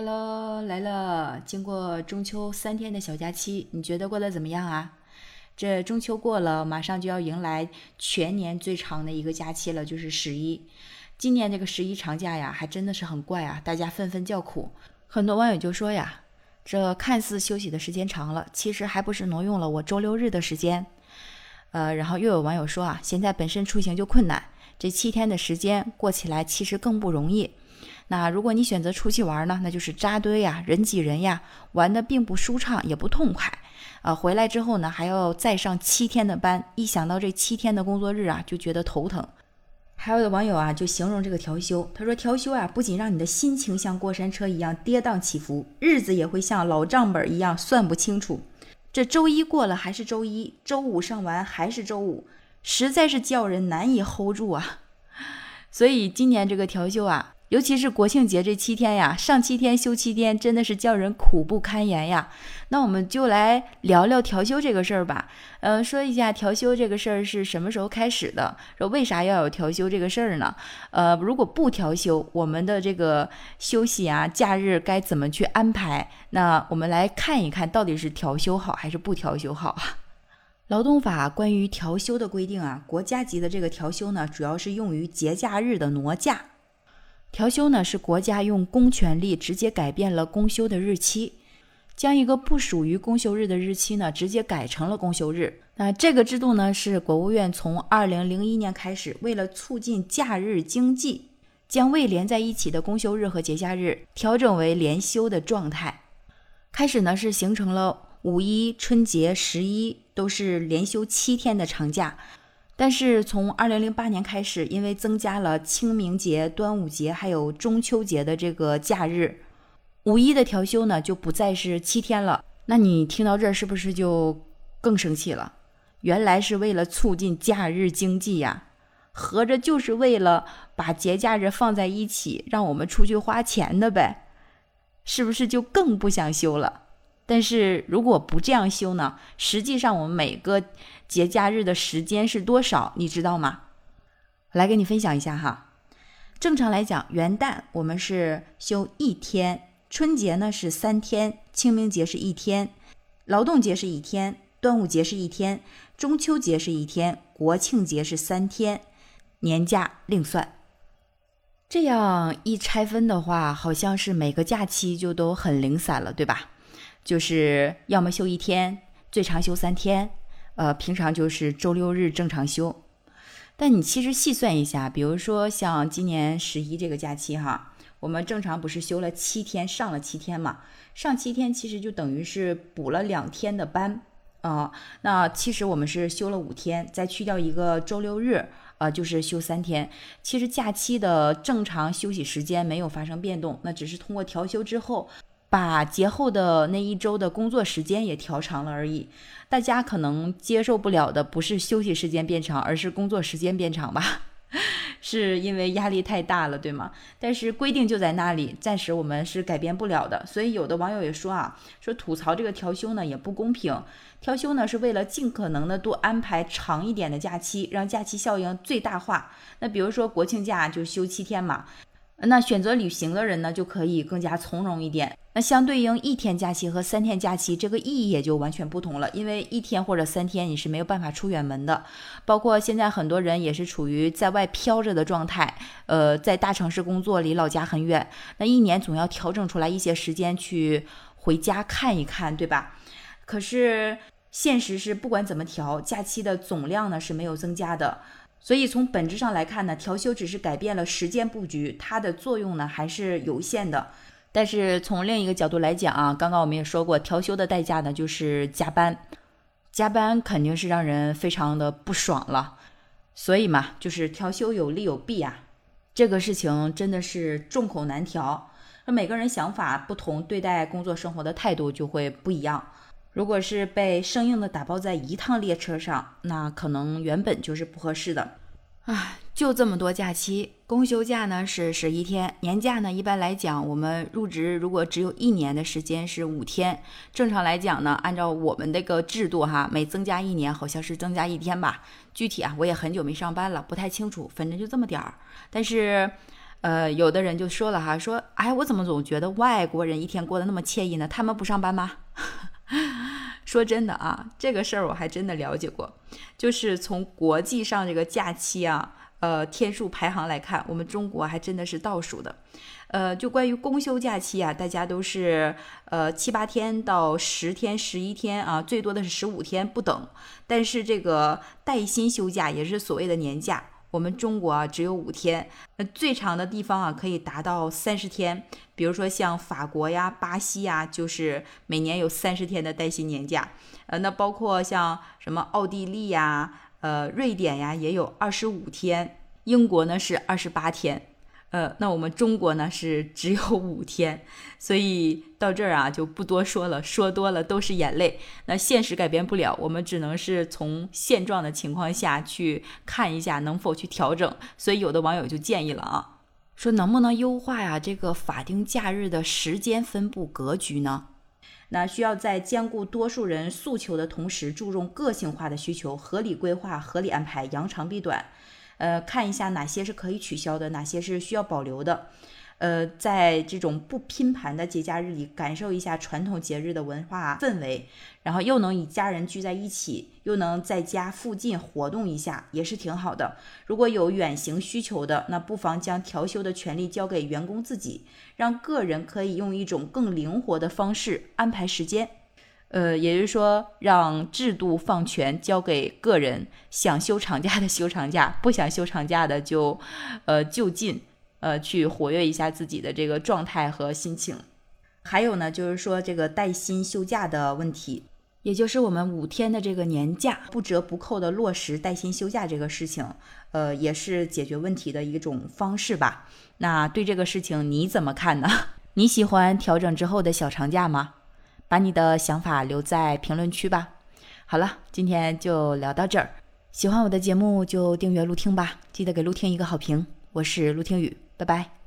Hello，来了。经过中秋三天的小假期，你觉得过得怎么样啊？这中秋过了，马上就要迎来全年最长的一个假期了，就是十一。今年这个十一长假呀，还真的是很怪啊，大家纷纷叫苦。很多网友就说呀，这看似休息的时间长了，其实还不是挪用了我周六日的时间。呃，然后又有网友说啊，现在本身出行就困难，这七天的时间过起来其实更不容易。那如果你选择出去玩呢，那就是扎堆呀，人挤人呀，玩的并不舒畅，也不痛快。啊，回来之后呢，还要再上七天的班，一想到这七天的工作日啊，就觉得头疼。还有的网友啊，就形容这个调休，他说调休啊，不仅让你的心情像过山车一样跌宕起伏，日子也会像老账本一样算不清楚。这周一过了还是周一，周五上完还是周五，实在是叫人难以 hold 住啊。所以今年这个调休啊。尤其是国庆节这七天呀，上七天休七天，真的是叫人苦不堪言呀。那我们就来聊聊调休这个事儿吧。嗯，说一下调休这个事儿是什么时候开始的？说为啥要有调休这个事儿呢？呃，如果不调休，我们的这个休息啊、假日该怎么去安排？那我们来看一看到底是调休好还是不调休好啊？劳动法关于调休的规定啊，国家级的这个调休呢，主要是用于节假日的挪假。调休呢，是国家用公权力直接改变了公休的日期，将一个不属于公休日的日期呢，直接改成了公休日。那这个制度呢，是国务院从二零零一年开始，为了促进假日经济，将未连在一起的公休日和节假日调整为连休的状态。开始呢，是形成了五一、春节、十一都是连休七天的长假。但是从二零零八年开始，因为增加了清明节、端午节还有中秋节的这个假日，五一的调休呢就不再是七天了。那你听到这儿是不是就更生气了？原来是为了促进假日经济呀，合着就是为了把节假日放在一起，让我们出去花钱的呗？是不是就更不想休了？但是如果不这样休呢？实际上我们每个节假日的时间是多少？你知道吗？来给你分享一下哈。正常来讲，元旦我们是休一天，春节呢是三天，清明节是一天，劳动节是一天，端午节是一天，中秋节是一天，国庆节是三天，年假另算。这样一拆分的话，好像是每个假期就都很零散了，对吧？就是要么休一天，最长休三天，呃，平常就是周六日正常休。但你其实细算一下，比如说像今年十一这个假期哈，我们正常不是休了七天，上了七天嘛？上七天其实就等于是补了两天的班啊。那其实我们是休了五天，再去掉一个周六日，呃，就是休三天。其实假期的正常休息时间没有发生变动，那只是通过调休之后。把节后的那一周的工作时间也调长了而已，大家可能接受不了的不是休息时间变长，而是工作时间变长吧？是因为压力太大了，对吗？但是规定就在那里，暂时我们是改变不了的。所以有的网友也说啊，说吐槽这个调休呢也不公平，调休呢是为了尽可能的多安排长一点的假期，让假期效应最大化。那比如说国庆假就休七天嘛。那选择旅行的人呢，就可以更加从容一点。那相对应一天假期和三天假期，这个意义也就完全不同了。因为一天或者三天你是没有办法出远门的，包括现在很多人也是处于在外飘着的状态。呃，在大城市工作，离老家很远，那一年总要调整出来一些时间去回家看一看，对吧？可是现实是，不管怎么调，假期的总量呢是没有增加的。所以从本质上来看呢，调休只是改变了时间布局，它的作用呢还是有限的。但是从另一个角度来讲啊，刚刚我们也说过，调休的代价呢就是加班，加班肯定是让人非常的不爽了。所以嘛，就是调休有利有弊啊，这个事情真的是众口难调。那每个人想法不同，对待工作生活的态度就会不一样。如果是被生硬的打包在一趟列车上，那可能原本就是不合适的。唉，就这么多假期，公休假呢是十一天，年假呢一般来讲，我们入职如果只有一年的时间是五天。正常来讲呢，按照我们这个制度哈，每增加一年好像是增加一天吧。具体啊，我也很久没上班了，不太清楚，反正就这么点儿。但是。呃，有的人就说了哈，说，哎，我怎么总觉得外国人一天过得那么惬意呢？他们不上班吗？说真的啊，这个事儿我还真的了解过，就是从国际上这个假期啊，呃，天数排行来看，我们中国还真的是倒数的。呃，就关于公休假期啊，大家都是呃七八天到十天、十一天啊，最多的是十五天不等。但是这个带薪休假也是所谓的年假。我们中国啊只有五天，那最长的地方啊可以达到三十天。比如说像法国呀、巴西呀，就是每年有三十天的带薪年假。呃，那包括像什么奥地利呀、呃瑞典呀，也有二十五天。英国呢是二十八天。呃，那我们中国呢是只有 五天，所以到这儿啊就不多说了，说多了都是眼泪。那现实改变不了，我们只能是从现状的情况下去看一下能否去调整。所以有的网友就建议了啊，说能不能优化呀这个法定假日的时间分布格局呢？那需要在兼顾多数人诉求的同时，注重个性化的需求，合理规划、合理安排，扬长避短。呃，看一下哪些是可以取消的，哪些是需要保留的。呃，在这种不拼盘的节假日里，感受一下传统节日的文化氛围，然后又能与家人聚在一起，又能在家附近活动一下，也是挺好的。如果有远行需求的，那不妨将调休的权利交给员工自己，让个人可以用一种更灵活的方式安排时间。呃，也就是说，让制度放权交给个人，想休长假的休长假，不想休长假的就，呃，就近，呃，去活跃一下自己的这个状态和心情。还有呢，就是说这个带薪休假的问题，也就是我们五天的这个年假不折不扣的落实带薪休假这个事情，呃，也是解决问题的一种方式吧。那对这个事情你怎么看呢？你喜欢调整之后的小长假吗？把你的想法留在评论区吧。好了，今天就聊到这儿。喜欢我的节目就订阅陆听吧，记得给陆听一个好评。我是陆听雨，拜拜。